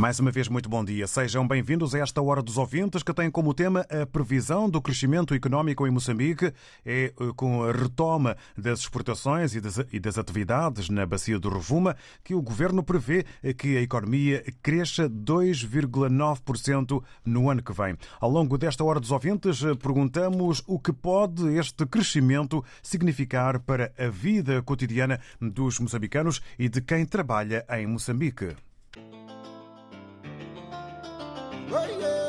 Mais uma vez, muito bom dia. Sejam bem-vindos a esta Hora dos Ouvintes, que tem como tema a previsão do crescimento económico em Moçambique. É eh, com a retoma das exportações e das, e das atividades na Bacia do Rovuma que o governo prevê que a economia cresça 2,9% no ano que vem. Ao longo desta Hora dos Ouvintes, eh, perguntamos o que pode este crescimento significar para a vida cotidiana dos moçambicanos e de quem trabalha em Moçambique. Oh, yeah.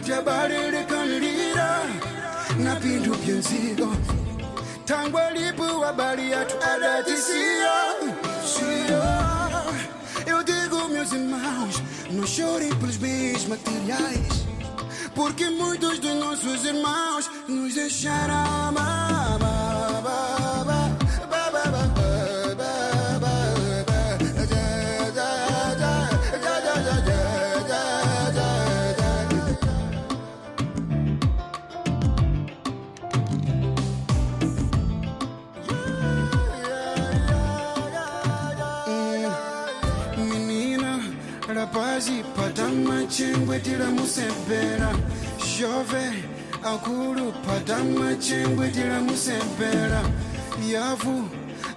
Ndajabalelekanira na pindu byenzigo tangwa lipu habari yatu adatisia sia eu digo meus irmãos não chorem pelos bens materiais porque muitos dos nossos irmãos nos deixaram ba, Padamu chengwe tira musembera Jove akuru Padamu chengwe tira musembera Yavu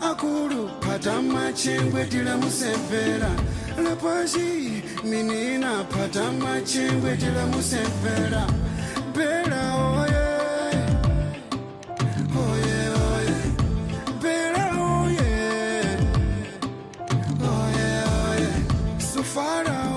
akuru Padamu chengwe tira musembera Lepaji menina Padamu chengwe tira musembera Bera oye. Oye oye. Bera oye. Oye oye. Sufara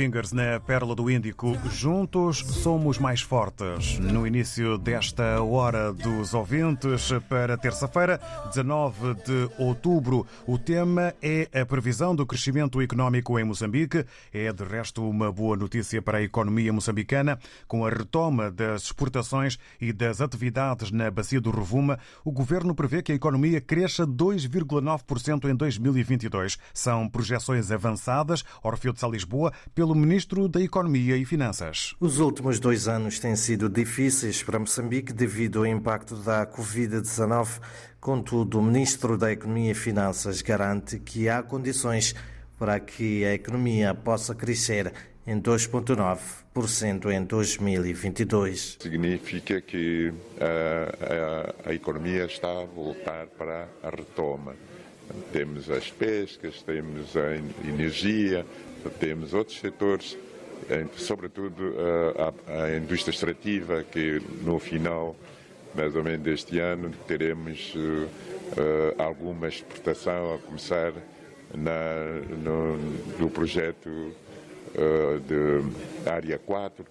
Fingers na Pérola do Índico. Juntos somos mais fortes. No início desta hora dos ouvintes, para terça-feira, 19 de outubro, o tema é a previsão do crescimento económico em Moçambique. É, de resto, uma boa notícia para a economia moçambicana. Com a retoma das exportações e das atividades na Bacia do Rovuma, o governo prevê que a economia cresça 2,9% em 2022. São projeções avançadas, Orfeu de Lisboa, pelo Ministro da Economia e Finanças. Os últimos dois anos têm sido difíceis para Moçambique devido ao impacto da Covid-19. Contudo, o Ministro da Economia e Finanças garante que há condições para que a economia possa crescer em 2,9% em 2022. Significa que a, a, a economia está a voltar para a retoma. Temos as pescas, temos a energia, temos outros setores, sobretudo a, a indústria extrativa, que no final, mais ou menos deste ano, teremos uh, alguma exportação a começar na, no, no projeto de Área 4.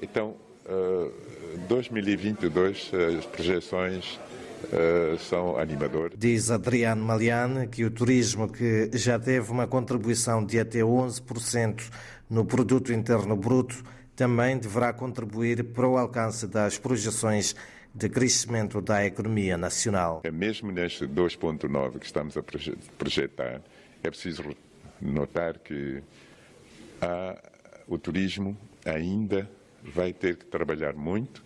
Então, uh, 2022, as projeções Uh, são animadores. Diz Adriano Maliane que o turismo, que já teve uma contribuição de até 11% no produto interno bruto, também deverá contribuir para o alcance das projeções de crescimento da economia nacional. É mesmo neste 2.9 que estamos a projetar, é preciso notar que há, o turismo ainda vai ter que trabalhar muito,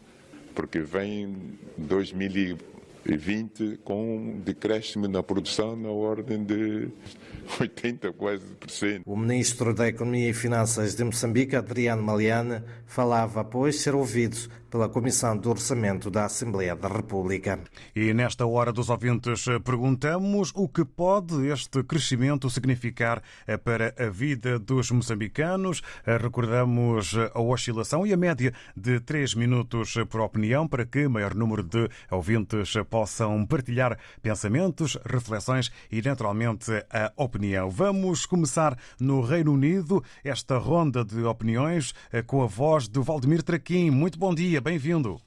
porque vem 2000 20 com um decréscimo na produção na ordem de 80 quase por cento. O ministro da Economia e Finanças de Moçambique, Adriano Maliane, falava após ser ouvido pela Comissão do Orçamento da Assembleia da República. E nesta hora dos ouvintes perguntamos o que pode este crescimento significar para a vida dos moçambicanos. Recordamos a oscilação e a média de 3 minutos por opinião para que maior número de ouvintes possam partilhar pensamentos, reflexões e, naturalmente, a opinião. Vamos começar no Reino Unido esta ronda de opiniões com a voz do Valdemir Traquim. Muito bom dia dia, bem-vindo.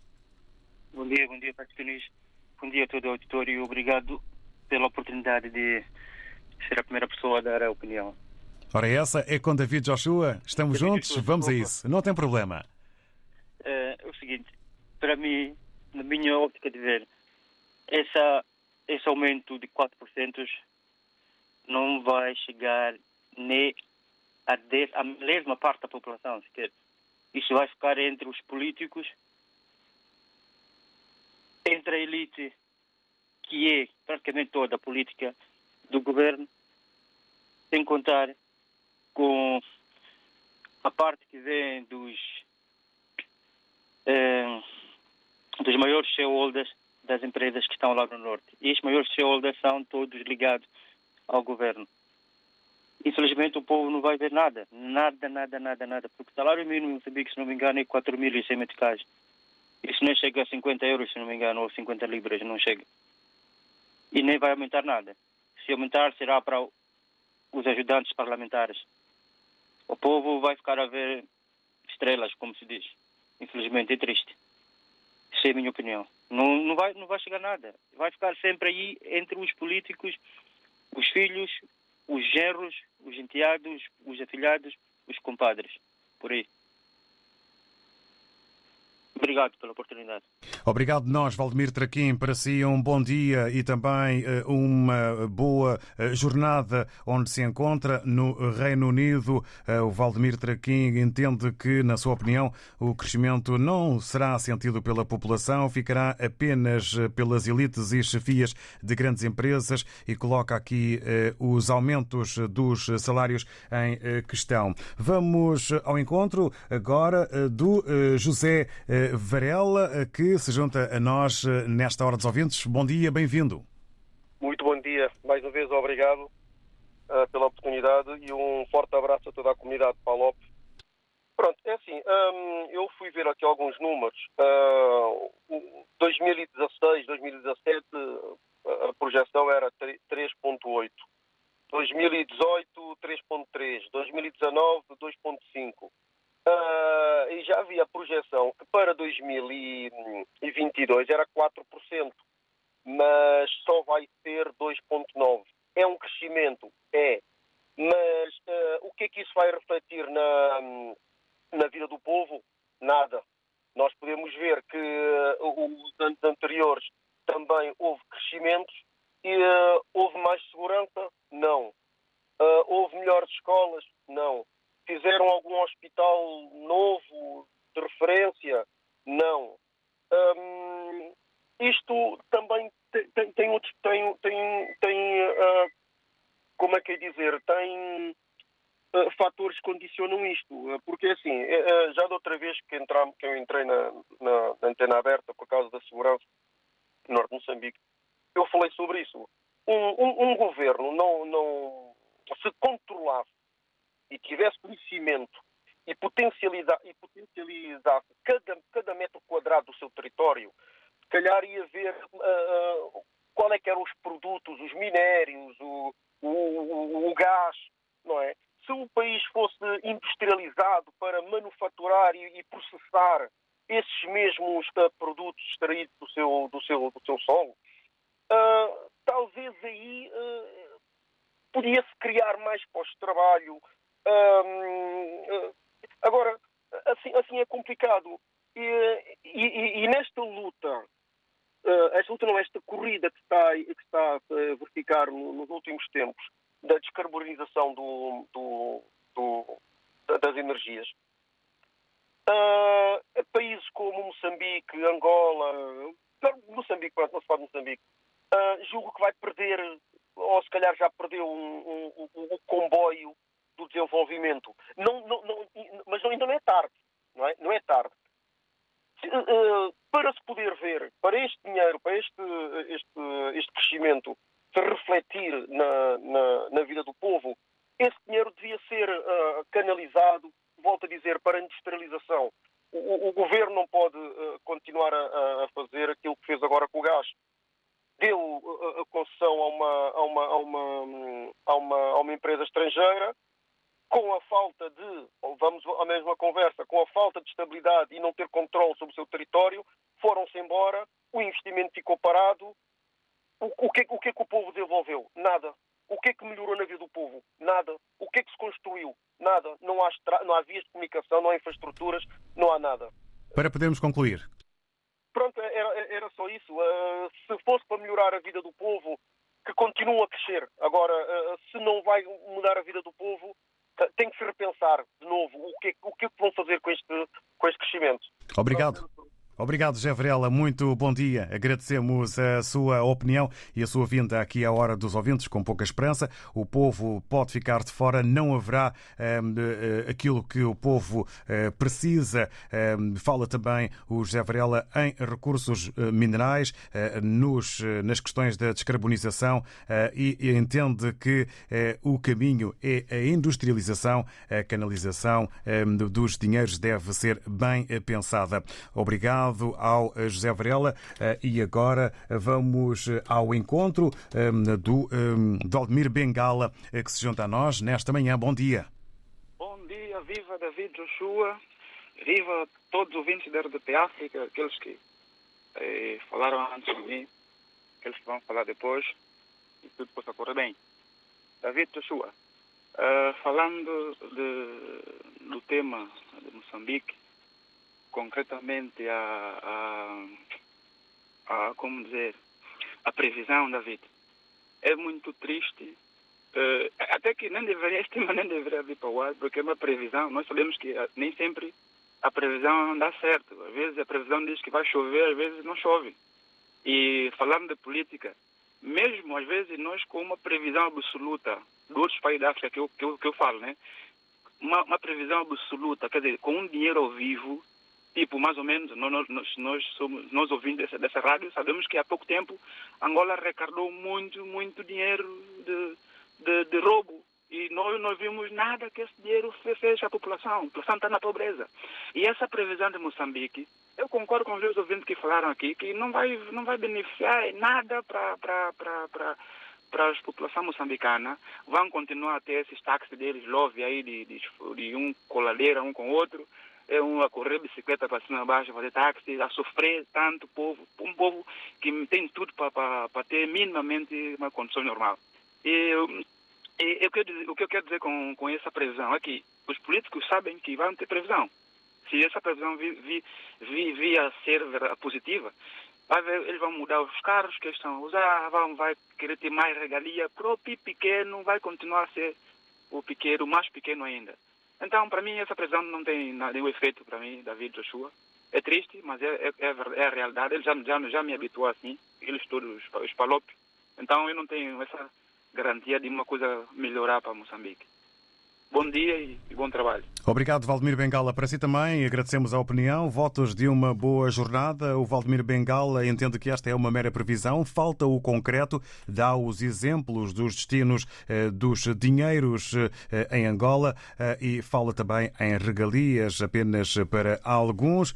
Bom dia, bom dia, Patrick Bom dia a todo o auditório e obrigado pela oportunidade de ser a primeira pessoa a dar a opinião. Ora, essa é com David Joshua. Estamos David juntos, Joshua, vamos a isso. Não tem problema. É, é o seguinte, para mim, na minha óptica de ver, essa, esse aumento de 4% não vai chegar nem a, dez, a mesma parte da população sequer. Isso vai ficar entre os políticos, entre a elite, que é praticamente toda a política do governo, sem contar com a parte que vem dos, eh, dos maiores shareholders das empresas que estão lá no Norte. E estes maiores shareholders são todos ligados ao governo infelizmente o povo não vai ver nada. Nada, nada, nada, nada. Porque o salário mínimo em Moçambique, se não me engano, é 4.100 meticais. Isso nem chega a 50 euros, se não me engano, ou 50 libras, não chega. E nem vai aumentar nada. Se aumentar, será para os ajudantes parlamentares. O povo vai ficar a ver estrelas, como se diz. Infelizmente, é triste. Essa é a minha opinião. Não, não, vai, não vai chegar nada. Vai ficar sempre aí entre os políticos, os filhos, os genros, os enteados, os afilhados, os compadres. Por aí. Obrigado pela oportunidade. Obrigado nós, Valdemir Traquim. Para si um bom dia e também eh, uma boa eh, jornada onde se encontra no Reino Unido. Eh, o Valdemir Traquim entende que, na sua opinião, o crescimento não será sentido pela população, ficará apenas pelas elites e chefias de grandes empresas e coloca aqui os aumentos dos salários em questão. Vamos ao encontro agora do José Varela, que se junta a nós eh, nesta hora dos ouvintes. Bom dia, bem-vindo. Muito bom dia. Mais uma vez, obrigado uh, pela oportunidade e um forte abraço a toda a comunidade de Palop. Pronto, é assim, um, eu fui ver aqui alguns números. Uh, 2016, 2017, a projeção era 3.8. 2018, 3.3, 2019 2.5. Uh, e já havia projeção que para 2022 era 4%, mas só vai ser 2,9%. É um crescimento? É. Mas uh, o que é que isso vai refletir na, na vida do povo? Nada. Nós podemos ver que uh, os anos anteriores também houve crescimentos e houve mais segurança? Não. Houve melhores escolas? Não. Fizeram algum hospital novo de referência? Não. Um, isto também tem, tem, tem, tem, tem uh, como é que é dizer, tem uh, fatores que condicionam isto. Uh, porque assim, já da outra vez que, entramos, que eu entrei na, na, na antena aberta por causa da segurança no Norte de Moçambique, eu falei sobre isso. Um, um, um governo não, não se controlasse e tivesse conhecimento e potencializasse, e potencializasse cada, cada metro quadrado do seu território, calhar ia ver uh, qual é que eram os produtos, os minérios, o, o, o, o gás, não é? Se o país fosse industrializado para manufaturar e, e processar esses mesmos uh, produtos extraídos do seu, do seu, do seu solo, uh, talvez aí podia-se criar mais postos de trabalho. Agora, assim, assim é complicado. E, e, e nesta luta, esta luta não, esta corrida que está, que está a verificar nos últimos tempos, da descarbonização do, do, do das energias, Uh, países como Moçambique, Angola, Moçambique, pronto, não se fala de Moçambique, uh, julgo que vai perder, ou se calhar já perdeu um, um, um, um comboio do desenvolvimento. Não, não, não, mas ainda não é tarde, não é? Não é tarde. Uh, para se poder ver, para este dinheiro, para este, este, este crescimento se refletir na, na, na vida do povo, esse dinheiro devia ser uh, canalizado, volto a dizer, para a industrialização. O, o governo não pode uh, continuar a, a, fazer aquilo que fez agora com o gás deu a concessão a uma, a uma, a uma, a uma, a uma empresa estrangeira, com a falta de, vamos à mesma conversa, com a falta de estabilidade e não ter controle sobre o seu território, foram-se embora, o investimento ficou parado. O, o, que, o que é que o povo desenvolveu? Nada. O que é que melhorou na vida do povo? Nada. O que é que se construiu? Nada. Não há, não há vias de comunicação, não há infraestruturas, não há nada. Para podermos concluir, Pronto, era, era só isso. Uh, se fosse para melhorar a vida do povo, que continua a crescer. Agora, uh, se não vai mudar a vida do povo, tem que se repensar de novo o que, o que vão fazer com este, com este crescimento. Obrigado. Obrigado, José Varela. Muito bom dia. Agradecemos a sua opinião e a sua vinda aqui à Hora dos Ouvintes com pouca esperança. O povo pode ficar de fora, não haverá um, eh, aquilo que o povo uh, precisa. Um, fala também o José Varela em recursos uh, minerais, uh, nos, nas questões da descarbonização e, e, entende que o caminho é a industrialização, a canalização um, dos dinheiros deve ser bem pensada. Obrigado ao eh, José Varela eh, e agora vamos eh, ao encontro do Valdemir Bengala que se junta a nós nesta manhã. Bom dia. Bom dia, viva David Joshua, viva todos os ouvintes da RDP África, aqueles que falaram antes de mim, aqueles que vão falar depois, e tudo possa correr bem. David Joshua, falando de, do tema de Moçambique, concretamente a, a, a, como dizer, a previsão da vida. É muito triste, uh, até que nem deveria, este tema nem deveria vir para o ar, porque é uma previsão, nós sabemos que uh, nem sempre a previsão dá certo. Às vezes a previsão diz que vai chover, às vezes não chove. E falando de política, mesmo às vezes nós com uma previsão absoluta de outros países da África que eu, que eu, que eu falo, né? Uma, uma previsão absoluta, quer dizer, com um dinheiro ao vivo, tipo, mais ou menos, nós, nós, nós, somos, nós ouvindo dessa, dessa rádio, sabemos que há pouco tempo Angola arrecadou muito, muito dinheiro de, de, de roubo. E nós não vimos nada que esse dinheiro fez à população. A população está na pobreza. E essa previsão de Moçambique, eu concordo com os ouvintes que falaram aqui, que não vai, não vai beneficiar nada para para a população moçambicana, vão continuar a ter esses táxis deles, love aí, de, de, de um coladeira um com o outro, é um a correr bicicleta para cima e baixo, fazer táxi, a sofrer tanto povo, um povo que tem tudo para ter minimamente uma condição normal. E, e, eu quero dizer, o que eu quero dizer com, com essa previsão é que os políticos sabem que vão ter previsão. Se essa previsão vi, vi, vi, vi a ser positiva, eles vão mudar os carros que estão a usar, vão, vai querer ter mais regalia. Para o pequeno vai continuar a ser o pequeno, mais pequeno ainda. Então, para mim, essa previsão não tem nenhum efeito para mim, David Joshua. É triste, mas é, é, é, é a realidade. Ele já, já, já me habituou assim, eles todos, os palopes. Então, eu não tenho essa garantia de uma coisa melhorar para Moçambique. Bom dia e bom trabalho. Obrigado, Valdemir Bengala. Para si também, agradecemos a opinião. Votos de uma boa jornada. O Valdemir Bengala entende que esta é uma mera previsão, falta o concreto, dá os exemplos dos destinos eh, dos dinheiros eh, em Angola eh, e fala também em regalias apenas para alguns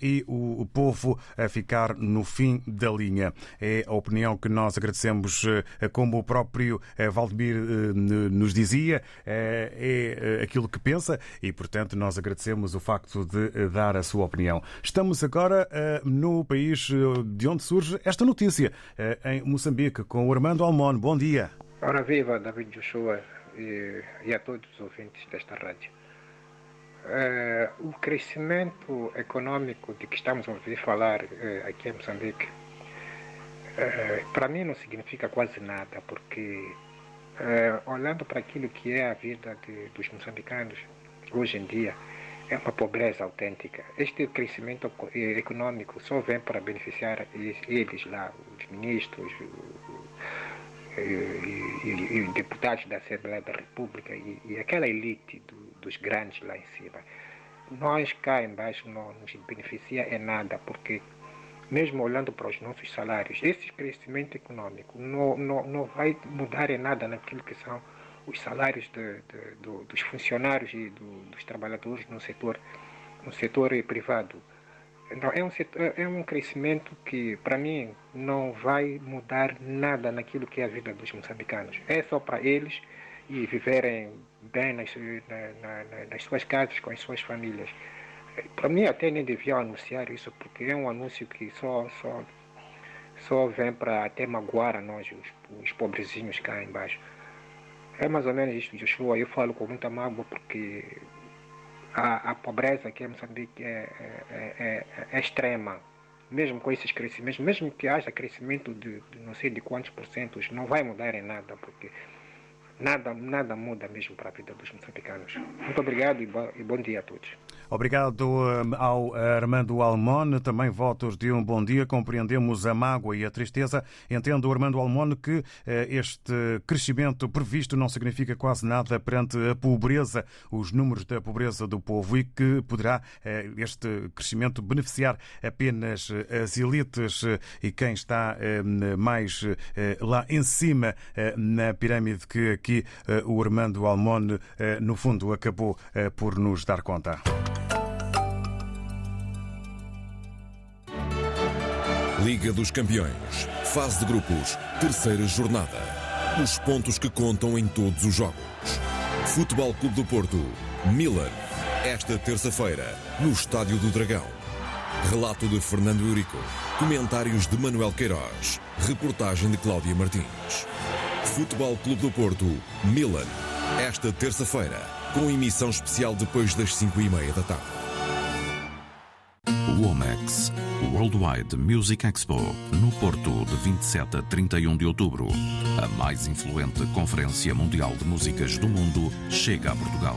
e o povo a ficar no fim da linha. É a opinião que nós agradecemos, como o próprio Valdemir nos dizia, é aquilo que pensa e, portanto, nós agradecemos o facto de eh, dar a sua opinião. Estamos agora uh, no país eh, de onde surge esta notícia, uh, em Moçambique, com o Armando Almon. Bom dia. Ora viva, David Joshua e, e a todos os ouvintes desta rádio. Uh, o crescimento econômico de que estamos a ouvir falar aqui em Moçambique, para mim não significa quase nada, porque olhando para aquilo que é a vida de, dos moçambicanos, hoje em dia é uma pobreza autêntica. Este crescimento econômico só vem para beneficiar eles lá, os ministros e, e, e deputados da Assembleia da República e, e aquela elite do, dos grandes lá em cima. Nós cá embaixo não nos beneficia em nada, porque mesmo olhando para os nossos salários, esse crescimento econômico não, não, não vai mudar em nada naquilo que são os salários de, de, do, dos funcionários e do, dos trabalhadores no setor, no setor privado. Então, é um, setor, é um crescimento que, para mim, não vai mudar nada naquilo que é a vida dos moçambicanos. É só para eles e viverem bem nas, na, na, nas suas casas, com as suas famílias. Para mim, até nem deviam anunciar isso, porque é um anúncio que só, só, só vem para até magoar nós, os, os pobrezinhos cá embaixo. É mais ou menos isto, Joshua. Eu falo com muita mágoa porque a, a pobreza aqui em Moçambique é, é, é, é, extrema. Mesmo com esses crescimentos, mesmo que haja crescimento de, de não sei de quantos porcentos, não vai mudar em nada, porque nada, nada muda mesmo para a vida dos moçambicanos. Muito obrigado e bom, e bom dia a todos. Obrigado hum, ao Armando Almon. Também votos de um bom dia. Compreendemos a mágoa e a tristeza. Entendo, Armando Almon, que eh, este crescimento previsto não significa quase nada perante a pobreza, os números da pobreza do povo e que poderá eh, este crescimento beneficiar apenas eh, as elites e quem está mais lá em cima na pirâmide que aqui o Armando Almon, no fundo, acabou por nos dar conta. Liga dos Campeões, fase de grupos, terceira jornada. Os pontos que contam em todos os jogos. Futebol Clube do Porto, Milan, esta terça-feira, no Estádio do Dragão. Relato de Fernando Eurico, comentários de Manuel Queiroz, reportagem de Cláudia Martins. Futebol Clube do Porto, Milan, esta terça-feira, com emissão especial depois das 5 e meia da tarde. Womex, Worldwide Music Expo, no Porto, de 27 a 31 de outubro. A mais influente conferência mundial de músicas do mundo chega a Portugal.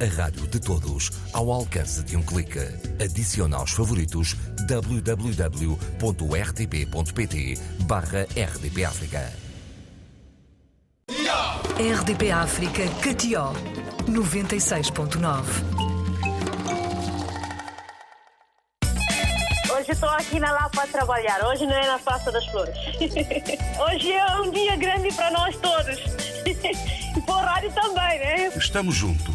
A rádio de todos, ao alcance de um clique. Adicione aos favoritos www.rtp.pt barra RDP África. RDP África Catió 96.9 Hoje estou aqui na Lapa a trabalhar. Hoje não é na Praça das Flores. Hoje é um dia grande para nós todos. E para o rádio também, né? Estamos juntos,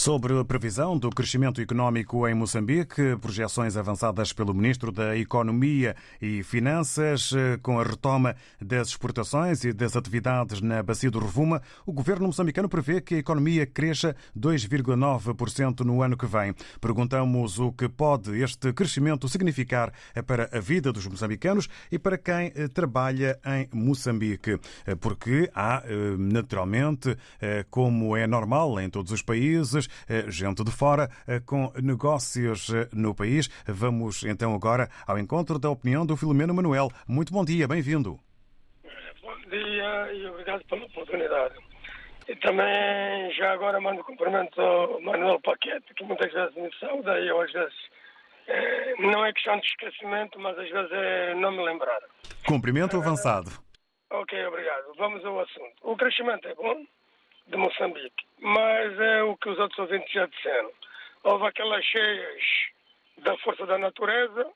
Sobre a previsão do crescimento económico em Moçambique, projeções avançadas pelo Ministro da Economia e Finanças, eh, com a retoma das exportações e das atividades na Bacia do Rovuma, o governo moçambicano prevê que a economia cresça 2,9% no ano que vem. Perguntamos o que pode este crescimento significar para a vida dos moçambicanos e para quem eh, trabalha em Moçambique, Eh, porque há, naturalmente, como é normal em todos os países, gente de fora eh, com negócios eh, no país. Vamos então agora ao encontro da opinião do Filomeno Manuel. Muito bom dia, bem-vindo. Bom dia e obrigado pela oportunidade. E também já agora mando cumprimento ao Manuel Paquete, que muitas vezes me sauda e eu às vezes eh, não é questão de esquecimento, mas às vezes é não me lembrar. Cumprimento avançado. Ok, obrigado. Vamos ao assunto. O crescimento é bom de Moçambique, mas é o que os outros ouvintes já disseram. Houve aquelas cheias da força da natureza,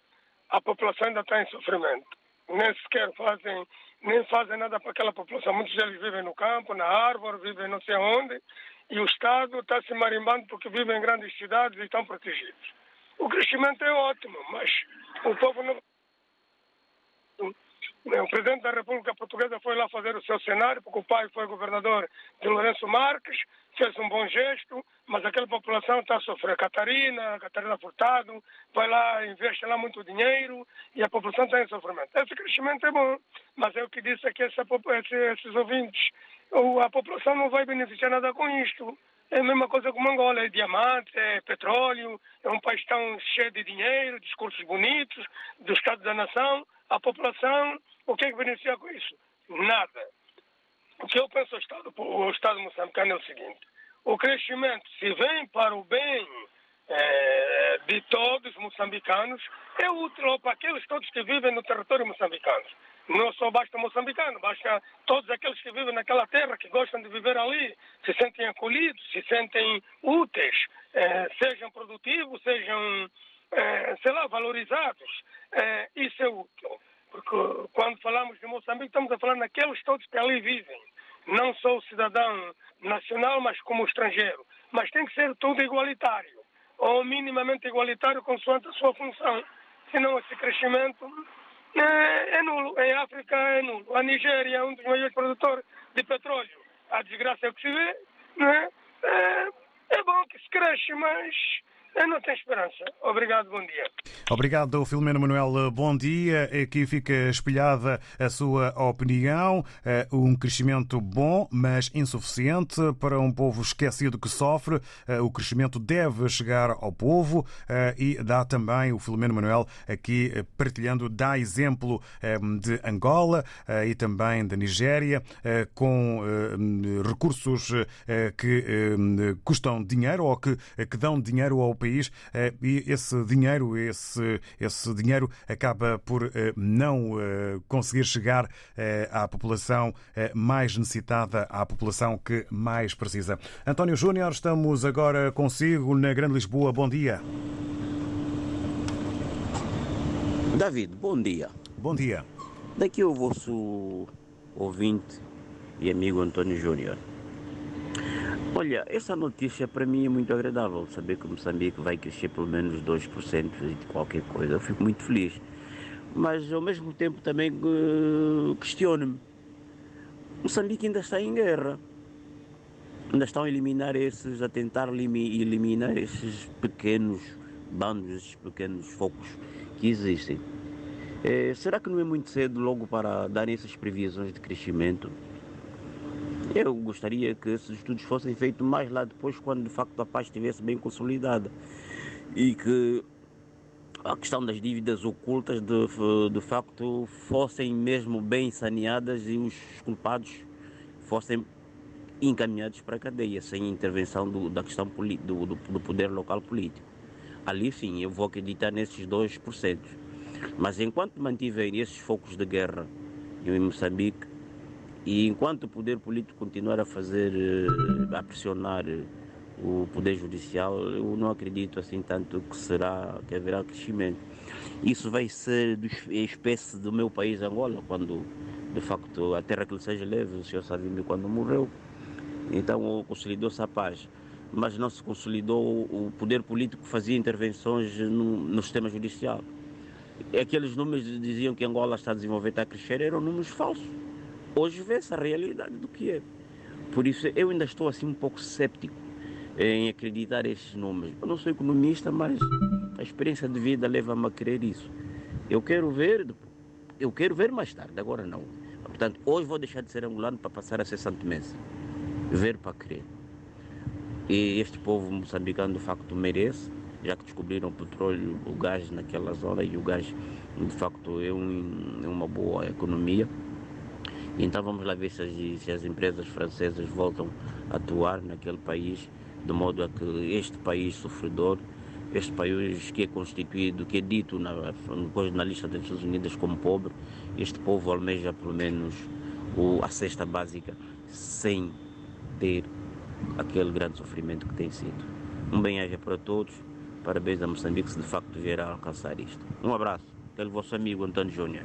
a população ainda está em sofrimento. Nem sequer fazem, nem fazem nada para aquela população. Muitos deles vivem no campo, na árvore, vivem não sei onde, e o Estado está se marimbando porque vivem em grandes cidades e estão protegidos. O crescimento é ótimo, mas o povo não. O presidente da República Portuguesa foi lá fazer o seu cenário, porque o pai foi governador de Lourenço Marques, fez um bom gesto, mas aquela população está a sofrer. Catarina, Catarina Furtado, vai lá, investe lá muito dinheiro e a população está em sofrimento. Esse crescimento é bom, mas é o que disse aqui essa, esse, esses ouvintes. A população não vai beneficiar nada com isto. É a mesma coisa como Angola, é diamante, é petróleo, é um país tão cheio de dinheiro, discursos bonitos, do Estado da Nação. A população, o que é que beneficia com isso? Nada. O que eu penso ao Estado, o Estado moçambicano é o seguinte: o crescimento, se vem para o bem eh, de todos os moçambicanos, é útil para aqueles todos que vivem no território moçambicano. Não só basta moçambicano, basta todos aqueles que vivem naquela terra, que gostam de viver ali, se sentem acolhidos, se sentem úteis, eh, sejam produtivos, sejam, eh, sei lá, valorizados. Isso é útil. Porque quando falamos de Moçambique, estamos a falar naqueles todos que ali vivem. Não só o cidadão nacional, mas como estrangeiro. Mas tem que ser tudo igualitário, ou minimamente igualitário consoante a sua função. Senão esse crescimento é, é nulo. Em África é nulo. A Nigéria é um dos maiores produtores de petróleo. A desgraça é o que se vê. Né? É, é bom que se cresce, mas eu não tenho esperança. Obrigado, bom dia. Obrigado, Filomeno Manuel. Bom dia. Aqui fica espelhada a sua opinião. Eh, Um crescimento bom, mas insuficiente para um povo esquecido que sofre. Eh, O crescimento deve chegar ao povo eh, e dá também o Filomeno Manuel aqui partilhando, dá exemplo de Angola e também da Nigéria, com recursos que custam dinheiro ou que, que dão dinheiro ao país eh, e esse dinheiro, esse, esse dinheiro acaba por eh, não eh, conseguir chegar à população mais necessitada, à população que mais precisa. António Júnior, estamos agora consigo na Grande Lisboa. Bom dia. David, bom dia. Bom dia. Daqui o vosso ouvinte e amigo António Júnior. Olha, essa notícia para mim é muito agradável, saber que Moçambique vai crescer pelo menos 2% de qualquer coisa. Eu fico muito feliz. Mas ao mesmo tempo também eh, questiono-me. Moçambique ainda está em guerra. Ainda estão a eliminar esses, a tentar limi- eliminar esses pequenos bandos, esses pequenos focos que existem. É, será que não é muito cedo logo para dar essas previsões de crescimento? Eu gostaria que esses estudos fossem feitos mais lá depois, quando de facto a paz estivesse bem consolidada e que a questão das dívidas ocultas de, de facto fossem mesmo bem saneadas e os culpados fossem encaminhados para a cadeia, sem intervenção do, da questão do, do, do poder local político. Ali sim, eu vou acreditar nesses 2%. Mas enquanto mantiverem esses focos de guerra em Moçambique, e enquanto o poder político continuar a fazer, eh, a pressionar eh, o poder judicial, eu não acredito assim tanto que será que haverá crescimento. Isso vai ser a espécie do meu país Angola, quando de facto a terra que lhe seja leve, o senhor Savimbi quando morreu, então consolidou-se a paz. Mas não se consolidou o poder político que fazia intervenções no, no sistema judicial. Aqueles números diziam que Angola está a desenvolver, está a crescer, eram números falsos. Hoje vê-se a realidade do que é. Por isso eu ainda estou assim um pouco cético em acreditar esses números. Eu não sou economista, mas a experiência de vida leva-me a crer isso. Eu quero ver, eu quero ver mais tarde, agora não. Portanto, hoje vou deixar de ser angolano para passar a ser santomense. Ver para crer. E este povo moçambicano de facto merece, já que descobriram o petróleo, o gás naquela zona e o gás de facto é, um, é uma boa economia. Então vamos lá ver se as, se as empresas francesas voltam a atuar naquele país de modo a que este país sofredor, este país que é constituído, que é dito na, na lista das Nações Unidas como pobre, este povo almeja pelo menos o, a cesta básica sem ter aquele grande sofrimento que tem sido. Um bem-aja para todos, parabéns a Moçambique se de facto vier a alcançar isto. Um abraço, aquele vosso amigo Antônio Júnior.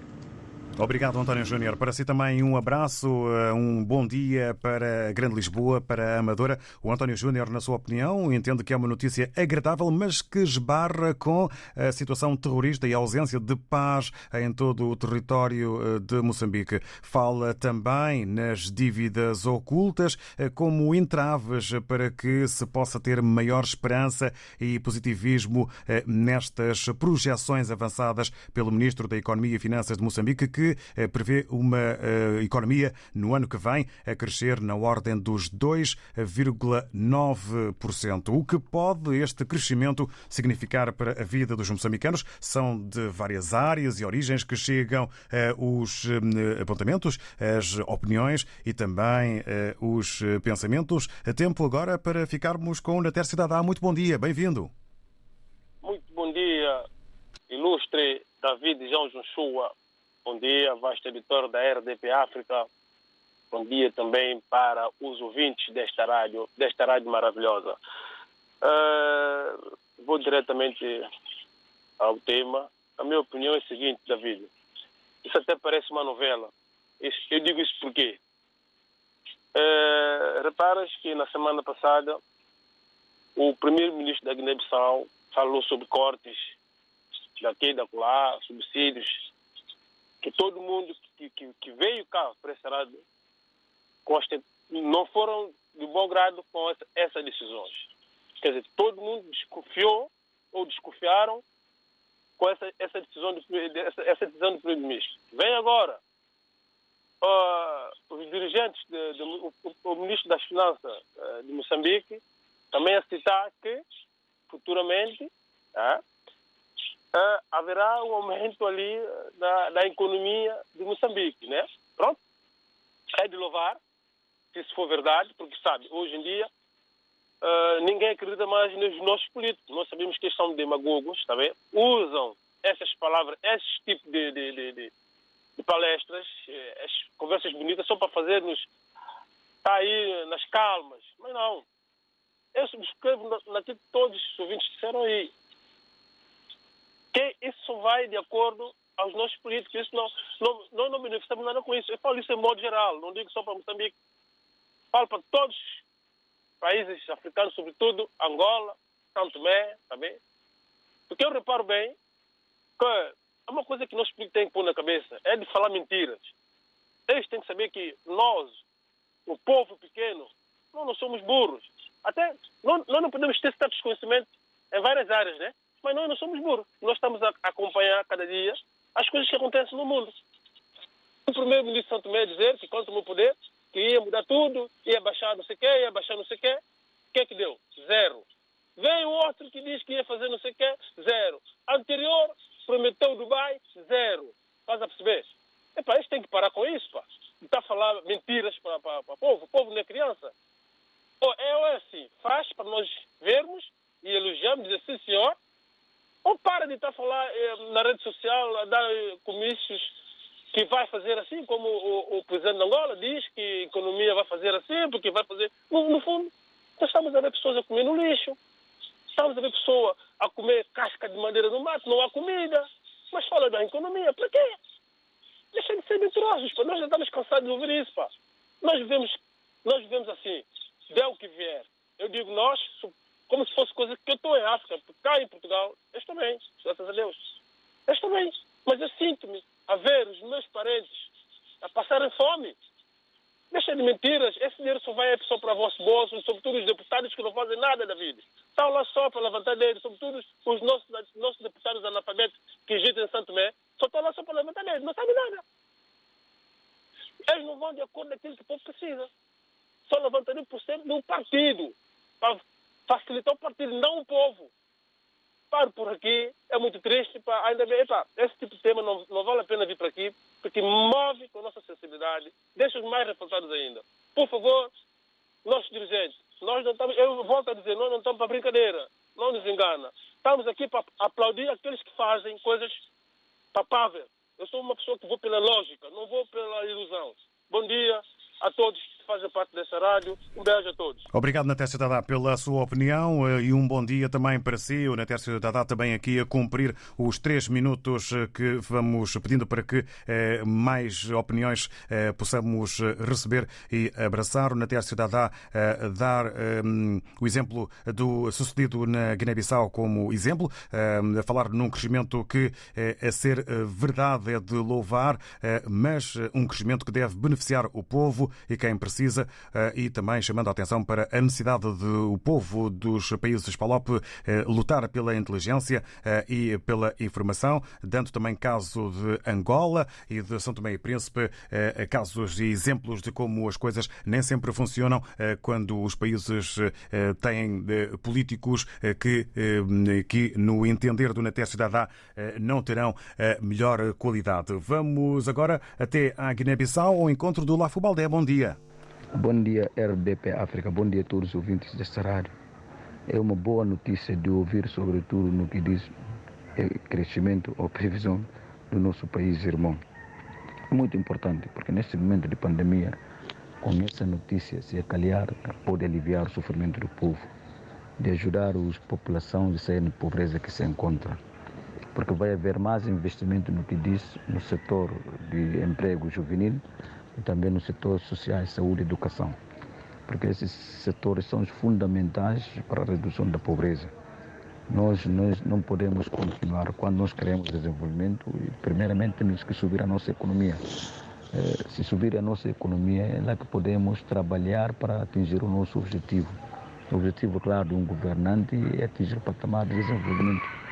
Obrigado, António Júnior. Para si também um abraço, eh, um bom dia para a Grande Lisboa, para a Amadora. O António Júnior, na sua opinião, entende que é uma notícia agradável, mas que esbarra com a situação terrorista e a ausência de paz em todo o território eh, de Moçambique. Fala também nas dívidas ocultas eh, como entraves para que se possa ter maior esperança e positivismo nestas projeções avançadas pelo Ministro da Economia e Finanças de Moçambique, que eh, prevê uma eh, economia no ano que vem a crescer na ordem dos 2,9%. O que pode este crescimento significar para a vida dos moçambicanos? São de várias áreas e origens que chegam eh, os apontamentos, as opiniões e também os pensamentos. Tempo agora para ficarmos com o Nater Cidadá. Muito bom dia, bem-vindo. Muito bom dia, ilustre David João Joshua, Bom dia, vasto editor da RDP África. Bom dia também para os ouvintes desta rádio, desta rádio maravilhosa. Uh, vou diretamente ao tema. A minha opinião é a seguinte, David. Isso até parece uma novela. Eu digo isso porque uh, reparas que na semana passada o primeiro-ministro da Guiné-Bissau falou sobre cortes daqui, da lá, subsídios que todo mundo que, que, que veio cá para essa rádio não foram de bom grado com essa, essas decisões. Quer dizer, todo mundo desconfiou ou desconfiaram com essa, essa decisão do, essa, essa decisão do primeiro-ministro. Vem agora uh, os dirigentes, de, de, o, o, ministro das Finanças uh, de Moçambique, também a citar que futuramente uh, uh, haverá um aumento ali da, da economia de Moçambique, né? Pronto. É de louvar, se isso for verdade, porque sabe, hoje em dia uh, ninguém acredita mais nos nossos políticos. Nós sabemos que eles são demagogos, está bem? Usam essas palavras, esse tipo de, de, de, de, de palestras, eh, as conversas bonitas só para fazer-nos estar tá aí nas calmas. Mas não. Eu subscrevo naquilo que todos os ouvintes disseram aí que isso vai de acordo aos nossos políticos. Isso não, não, nós não beneficiamos nada com isso. Eu falo isso em modo geral, não digo só para Moçambique. Falo para todos os países africanos, sobretudo Angola, São Tomé, também. Porque eu reparo bem que é uma coisa que nós políticos têm que pôr na cabeça, é de falar mentiras. Eles têm que saber que nós, o povo pequeno, nós não somos burros. Até nós não podemos ter certos conhecimentos em várias áreas, né? Mas nós não somos burros. Nós estamos a acompanhar cada dia as coisas que acontecem no mundo. O primeiro-ministro São Tomé dizer que, quando tomou poder, que ia mudar tudo, ia baixar não sei o quê, ia baixar não sei o quê. O que é que deu? Zero. Veio outro que diz que ia fazer não sei o quê, zero. Anterior, prometeu Dubai, zero. Faz a perceber? Epá, isto tem que parar com isso, pá. Está a falar mentiras para, o povo. O povo não é criança. Ou é ou é assim, faz para nós vermos e elogiarmos, dizer sim senhor, ou para de estar a falar eh, na rede social, a dar eh, comícios que vai fazer assim, como o, o, presidente de Angola diz que a economia vai fazer assim, porque vai fazer. No, no fundo, nós estamos a ver pessoas a comer no lixo, estamos a ver pessoas a comer casca de madeira no mato, não há comida. Mas fala da economia, para quê? Deixa de ser mentirosos, pá. Nós já estamos cansados de ouvir isso, pá. Nós vivemos, nós vivemos assim, dê o que vier. Eu digo nós, como se fosse coisa que eu estou em África, cá em Portugal, eu estou bem, graças a Deus. Eu estou bem, mas eu sinto-me a ver os meus parentes a passarem fome. Deixa de mentiras, esse dinheiro só vai só para o vosso bolso, sobretudo os deputados que não fazem nada da vida. Estão lá só para levantar dinheiro, sobretudo os nossos, nossos deputados analfabetos que agitam em Santo Tomé, só estão lá só para levantar dinheiro, não sabem nada. Eles não vão de acordo com aquilo que o povo precisa. Só por cento de um partido, para facilitar o partido, não o povo. Paro por aqui, é muito triste, pá, ainda bem, epá, esse tipo de tema não, não vale a pena vir para aqui, porque move com a nossa sensibilidade, deixa os mais revoltados ainda. Por favor, nossos dirigentes, nós não estamos, eu volto a dizer, nós não estamos para brincadeira, não nos engana. Estamos aqui para aplaudir aqueles que fazem coisas papáveis. Eu sou uma pessoa que vou pela lógica, não vou pela ilusão. Bom dia a todos fazem parte dessa rádio. Um beijo a todos. Obrigado, Natércio Dadá, pela sua opinião eh, e um bom dia também para si. O Natércio Dadá também aqui a cumprir os três minutos eh, que vamos pedindo para que eh, mais opiniões possamos receber e abraçar. O Natércio Dadá a dar o exemplo do sucedido na Guiné-Bissau como exemplo, a falar num crescimento que, a ser verdade, é de louvar, mas um crescimento que deve beneficiar o povo e quem precisa precisa eh, e também chamando a atenção para a necessidade do povo dos países PALOP eh, lutar pela inteligência eh, e pela informação, dando também caso de Angola e de São Tomé e Príncipe, casos e exemplos de como as coisas nem sempre funcionam quando os países têm políticos que, que no entender do Naté Cidadá, não terão a melhor qualidade. Vamos agora até à Guiné-Bissau, ao encontro do Lafubaldé. Bom dia. Bom dia, RDP África. Bom dia a todos os ouvintes desta rádio. É uma boa notícia de ouvir, sobretudo, no que diz é, crescimento ou previsão do nosso país irmão. Muito importante, porque neste momento de pandemia, com essa notícia, se acalhar, pode aliviar o sofrimento do povo, de ajudar a população a sair da pobreza que se encontra. Porque vai haver mais investimento no que diz no setor de emprego juvenil, e também no setor social, saúde e educação, porque esses setores são fundamentais para a redução da pobreza. Nós, nós não podemos continuar, quando nós queremos desenvolvimento, primeiramente temos que subir a nossa economia. Eh, se subir a nossa economia, é lá que podemos trabalhar para atingir o nosso objetivo. O objetivo, claro, de um governante é atingir o patamar de desenvolvimento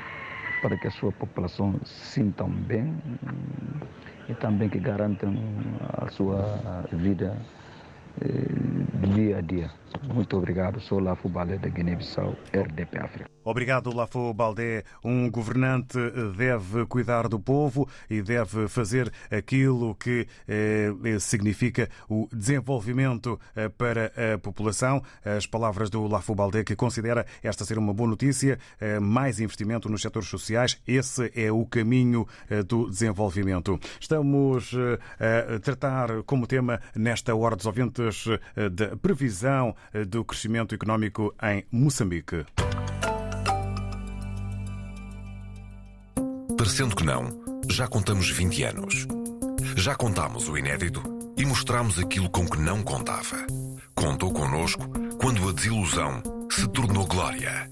para que a sua população se sintam bem e também que garantam a sua vida eh, dia a dia. Muito obrigado. Sou Lafo Balé da Guiné-Bissau, RDP África. Obrigado, Lafo Baldé. Um governante deve cuidar do povo e deve fazer aquilo que eh, significa o desenvolvimento eh, para a população. As palavras do Lafo Baldé, que considera esta ser uma boa notícia, eh, mais investimento nos setores sociais. Esse é o caminho eh, do desenvolvimento. Estamos eh, a tratar como tema nesta hora dos ouvintes eh, da previsão do crescimento económico em Moçambique. Parecendo que não, já contamos 20 anos. Já contámos o inédito e mostramos aquilo com que não contava. Contou connosco quando a desilusão se tornou glória.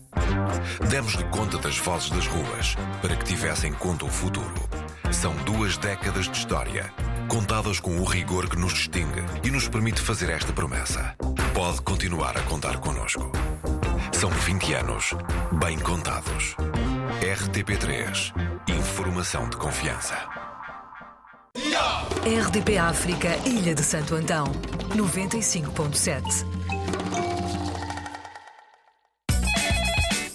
Demos-lhe conta das vozes das ruas para que tivessem conta o futuro. São duas décadas de história, contadas com o rigor que nos distingue e nos permite fazer esta promessa. Pode continuar a contar connosco. São 20 anos bem contados. RTP3. Informação de confiança. RDP África, Ilha de Santo Antão, 95.7.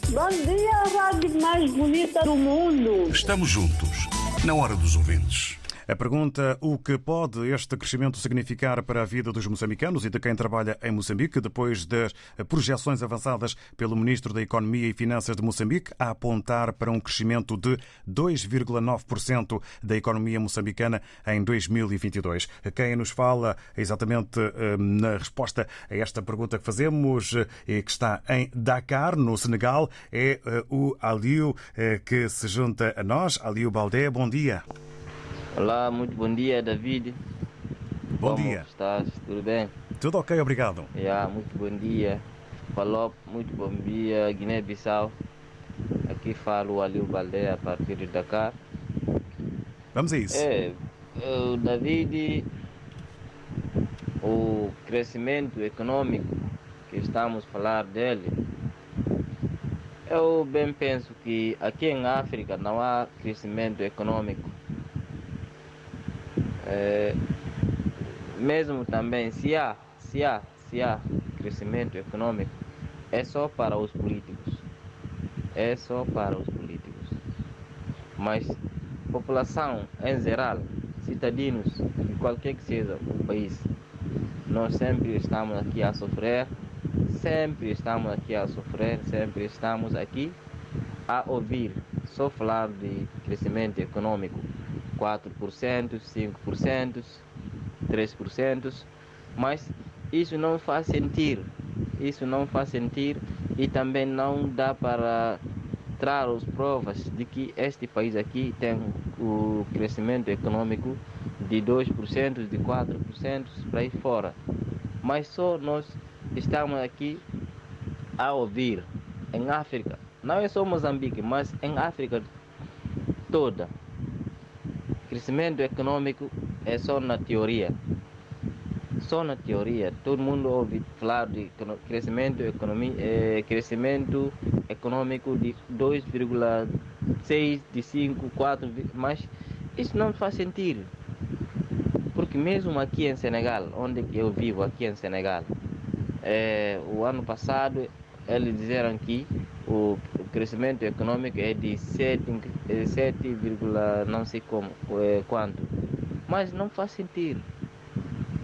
Bom dia, a rádio mais bonita do mundo. Estamos juntos, na hora dos ouvintes. A pergunta: o que pode este crescimento significar para a vida dos moçambicanos e de quem trabalha em Moçambique, depois das projeções avançadas pelo Ministro da Economia e Finanças de Moçambique, a apontar para um crescimento de 2,9% da economia moçambicana em 2022? Quem nos fala exatamente eh, na resposta a esta pergunta que fazemos, e que está em Dakar, no Senegal, é eh, o Aliu, eh, que se junta a nós. Aliu Baldé, bom dia. Olá, muito bom dia, David. Bom Como dia. estás? Tudo bem? Tudo ok, obrigado. Yeah, muito bom dia. Falou, muito bom dia, Guiné-Bissau. Aqui falo Aliu Baldeia a partir de Dakar. Vamos a isso. É, o David, o crescimento econômico que estamos a falar dele, eu bem penso que aqui em África não há crescimento econômico. É, mesmo também, se há, se há, se há crescimento econômico, é só para os políticos. É só para os políticos. Mas população em geral, cidadãos de qualquer que seja o país, nós sempre estamos aqui a sofrer, sempre estamos aqui a sofrer, sempre estamos aqui a ouvir só falar de crescimento econômico 4%, 5%, 3%, mas isso não faz sentir, isso não faz sentir e também não dá para trazer as provas de que este país aqui tem o crescimento econômico de 2%, de 4% para aí fora. Mas só nós estamos aqui a ouvir em África, não é só Moçambique, mas em África toda. Crescimento econômico é só na teoria. Só na teoria. Todo mundo ouve falar de crescimento, economia, eh, crescimento econômico de 2,6, de 5, 4, vi- mas isso não faz sentido. Porque mesmo aqui em Senegal, onde eu vivo, aqui em Senegal, eh, o ano passado eles disseram que o crescimento econômico é de 7, eh, 7, vírgula não sei como, eh, quanto. Mas não faz sentido.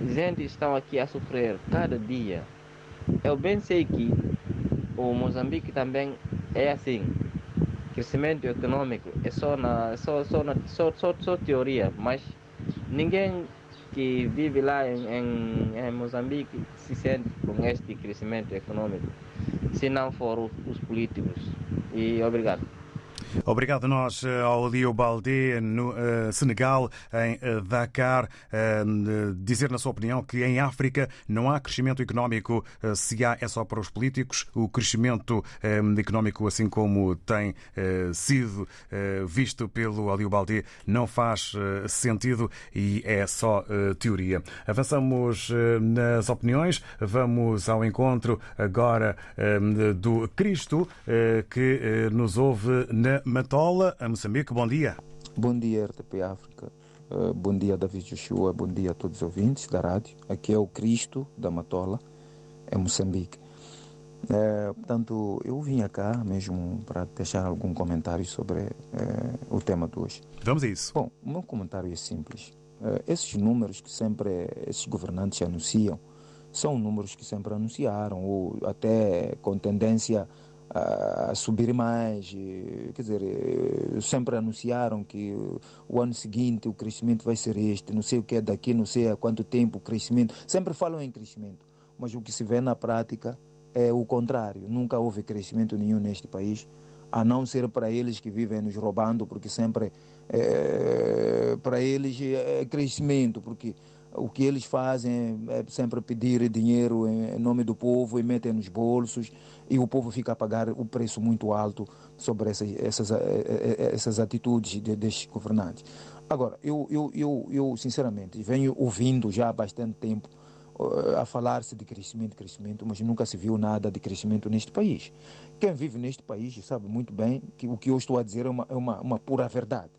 Gente estão aqui a sofrer cada dia. Eu bem sei que o Moçambique também é assim. Crescimento econômico é só na só só na, só, só, só teoria, mas ninguém que vive lá em, em, em Moçambique se sente com este crescimento econômico, se não for os políticos. E obrigado. Obrigado nós eh, ao Leo Baldé, no eh, Senegal, em eh, Dakar, de dizer na sua opinião que em África não há crescimento económico, se há é só para os políticos. O crescimento económico, assim como tem sido visto pelo Alio Baldé, não faz sentido e é só teoria. Avançamos nas opiniões, vamos ao encontro agora do Cristo, que nos ouve na Matola, a Moçambique. Bom dia. Bom dia, RTP África. Uh, bom dia, David Joshua. Bom dia a todos os ouvintes da rádio. Aqui é o Cristo da Matola, em Moçambique. Eh, portanto, eu vim cá mesmo para deixar algum comentário sobre eh, o tema de hoje. Vamos a isso. Bom, o meu comentário é simples. Eh, esses números que sempre esses governantes anunciam são números que sempre anunciaram, ou até com tendência a subir mais. eh, Quer dizer, eh, sempre anunciaram que o ano seguinte o crescimento vai ser este, não sei o que é daqui, não sei há quanto tempo o crescimento. Sempre falam em crescimento, mas o que se vê na prática é o contrário. Nunca houve crescimento nenhum neste país, a não ser para eles que vivem nos roubando, porque sempre eh, para eles é crescimento, porque o que eles fazem é sempre pedir dinheiro em nome do povo e metem nos bolsos e o povo fica a pagar o preço muito alto sobre essas, essas, eh, eh, essas atitudes de, destes governantes. Agora, eu, eu, eu, eu sinceramente venho ouvindo já há bastante tempo a falar-se de crescimento, crescimento, mas nunca se viu nada de crescimento neste país. Quem vive neste país sabe muito bem que o que eu estou a dizer é uma, é uma, uma pura verdade.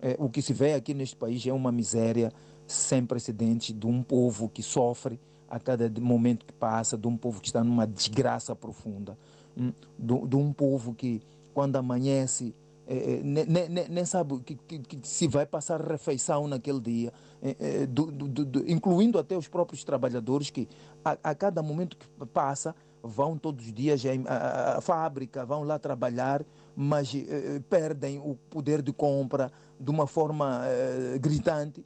É, o que se vê aqui neste país é uma miséria sem precedentes de um povo que sofre a cada momento que passa, de um povo que está numa desgraça profunda, hum, de, um povo que, quando amanhece, é, nem, nem, sabe que, que, que, se vai passar refeição naquele dia, é, é, do, do, do, incluindo até os próprios trabalhadores que a, a, cada momento que passa vão todos os dias à fábrica, vão lá trabalhar, mas perdem o poder de compra de uma forma gritante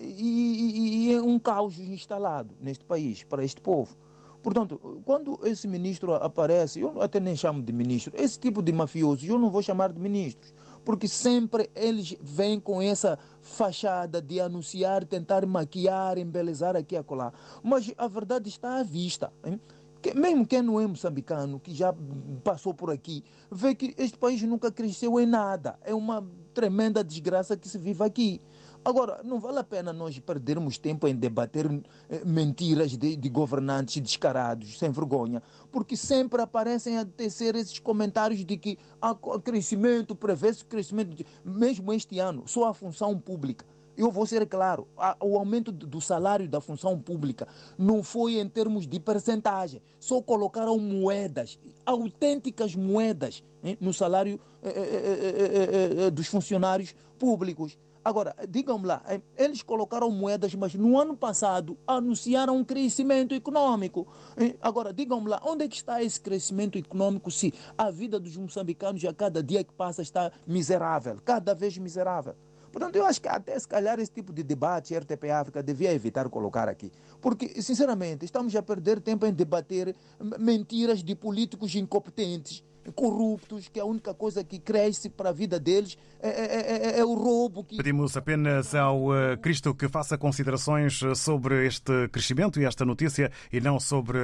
e, e, e é um caos instalado neste país para este povo. Portanto, quando esse ministro aparece, eu até nem chamo de ministro, esse tipo de mafiosos eu não vou chamar de ministros, porque sempre eles vêm com essa fachada de anunciar, tentar maquiar, embelezar aqui e acolá. Mas a verdade está à vista. Hein? Que, mesmo quem não é moçambicano, que já passou por aqui, vê que este país nunca cresceu em nada. É uma tremenda desgraça que se vive aqui. Agora, não vale a pena nós perdermos tempo em debater eh, mentiras de, de governantes descarados, sem vergonha, porque sempre aparecem a tecer esses comentários de que há crescimento, prevê-se crescimento, de, mesmo este ano, só a função pública. Eu vou ser claro, o aumento do salário da função pública não foi em termos de percentagem, só colocaram moedas, autênticas moedas, hein, no salário eh, eh, eh, dos funcionários públicos. Agora, digam-me lá, eh, eles colocaram moedas, mas no ano passado anunciaram um crescimento econômico. Eh, agora, digam-me lá, onde é que está esse crescimento econômico se a vida dos moçambicanos a cada dia que passa está miserável, cada vez miserável? Portanto, eu acho que até se calhar esse tipo de debate RTP África devia evitar colocar aqui. Porque, sinceramente, estamos a perder tempo em debater mentiras de políticos incompetentes corruptos, que a única coisa que cresce para a vida deles é, é, é, é o roubo. Que... Pedimos apenas ao Cristo que faça considerações sobre este crescimento e esta notícia e não sobre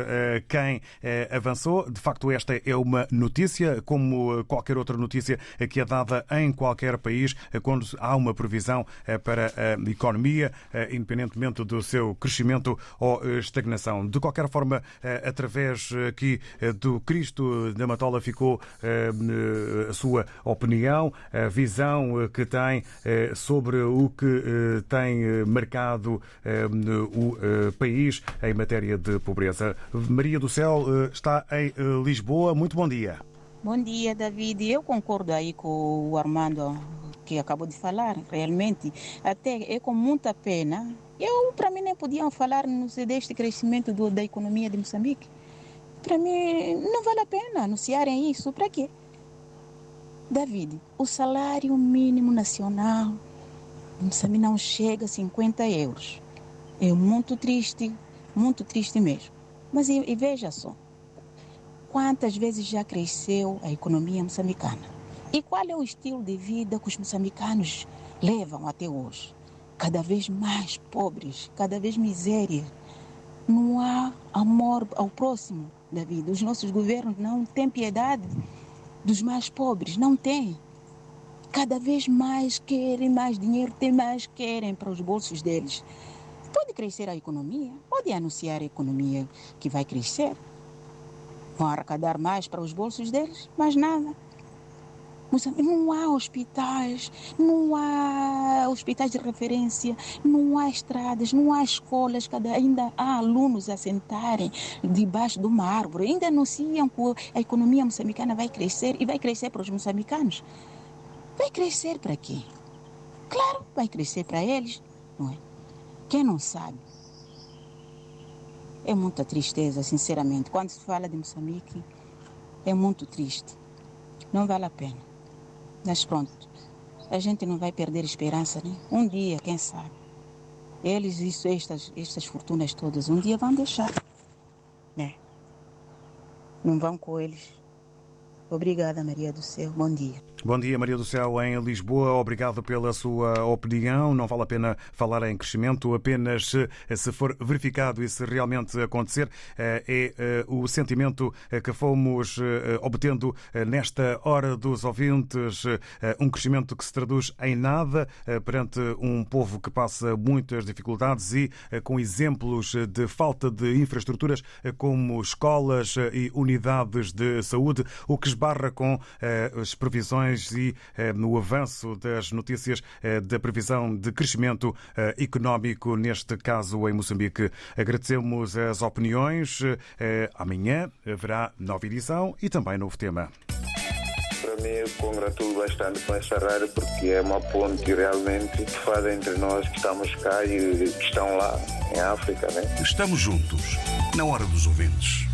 quem avançou. De facto, esta é uma notícia, como qualquer outra notícia que é dada em qualquer país, quando há uma previsão para a economia, independentemente do seu crescimento ou estagnação. De qualquer forma, através aqui do Cristo da Matola ficou eh, a sua opinião, a visão eh, que tem eh, sobre o que tem marcado o país em matéria de pobreza. Maria do Céu está em Lisboa. Muito bom dia. Bom dia, David. Eu concordo aí com o Armando que acabou de falar, realmente. Até é com muita pena. Eu, para mim, nem podiam falar deste crescimento do, da economia de Moçambique. Para mim, não vale a pena anunciarem isso. Para quê? David, o salário mínimo nacional não chega a 50 euros. É muito triste, muito triste mesmo. Mas e, e veja só, quantas vezes já cresceu a economia moçambicana? E qual é o estilo de vida que os moçambicanos levam até hoje? Cada vez mais pobres, cada vez miséria. Não há amor ao próximo. David. Os nossos governos não têm piedade dos mais pobres, não têm. Cada vez mais querem mais dinheiro, tem mais querem para os bolsos deles. Pode crescer a economia, pode anunciar a economia que vai crescer. Vão arrecadar mais para os bolsos deles, mas nada. Não há hospitais, não há hospitais de referência, não há estradas, não há escolas, cada, ainda há alunos a sentarem debaixo de uma árvore. Ainda anunciam que a economia moçambicana vai crescer e vai crescer para os moçambicanos. Vai crescer para quê? Claro, vai crescer para eles, não é? Quem não sabe? É muita tristeza, sinceramente. Quando se fala de Moçambique, é muito triste. Não vale a pena. Mas pronto, a gente não vai perder esperança, né? Um dia, quem sabe? Eles, isso, estas, estas fortunas todas, um dia vão deixar, né? Não vão com eles. Obrigada, Maria do Céu. Bom dia. Bom dia, Maria do Céu, em Lisboa. Obrigado pela sua opinião. Não vale a pena falar em crescimento, apenas se for verificado e se realmente acontecer, é o sentimento que fomos obtendo nesta hora dos ouvintes. Um crescimento que se traduz em nada perante um povo que passa muitas dificuldades e com exemplos de falta de infraestruturas como escolas e unidades de saúde, o que esbarra com as previsões e no avanço das notícias da previsão de crescimento económico, neste caso em Moçambique. Agradecemos as opiniões. Amanhã haverá nova edição e também novo tema. Para mim, eu congratulo bastante com essa rádio porque é uma ponte realmente que faz entre nós que estamos cá e que estão lá em África. Né? Estamos juntos, na hora dos ouvintes.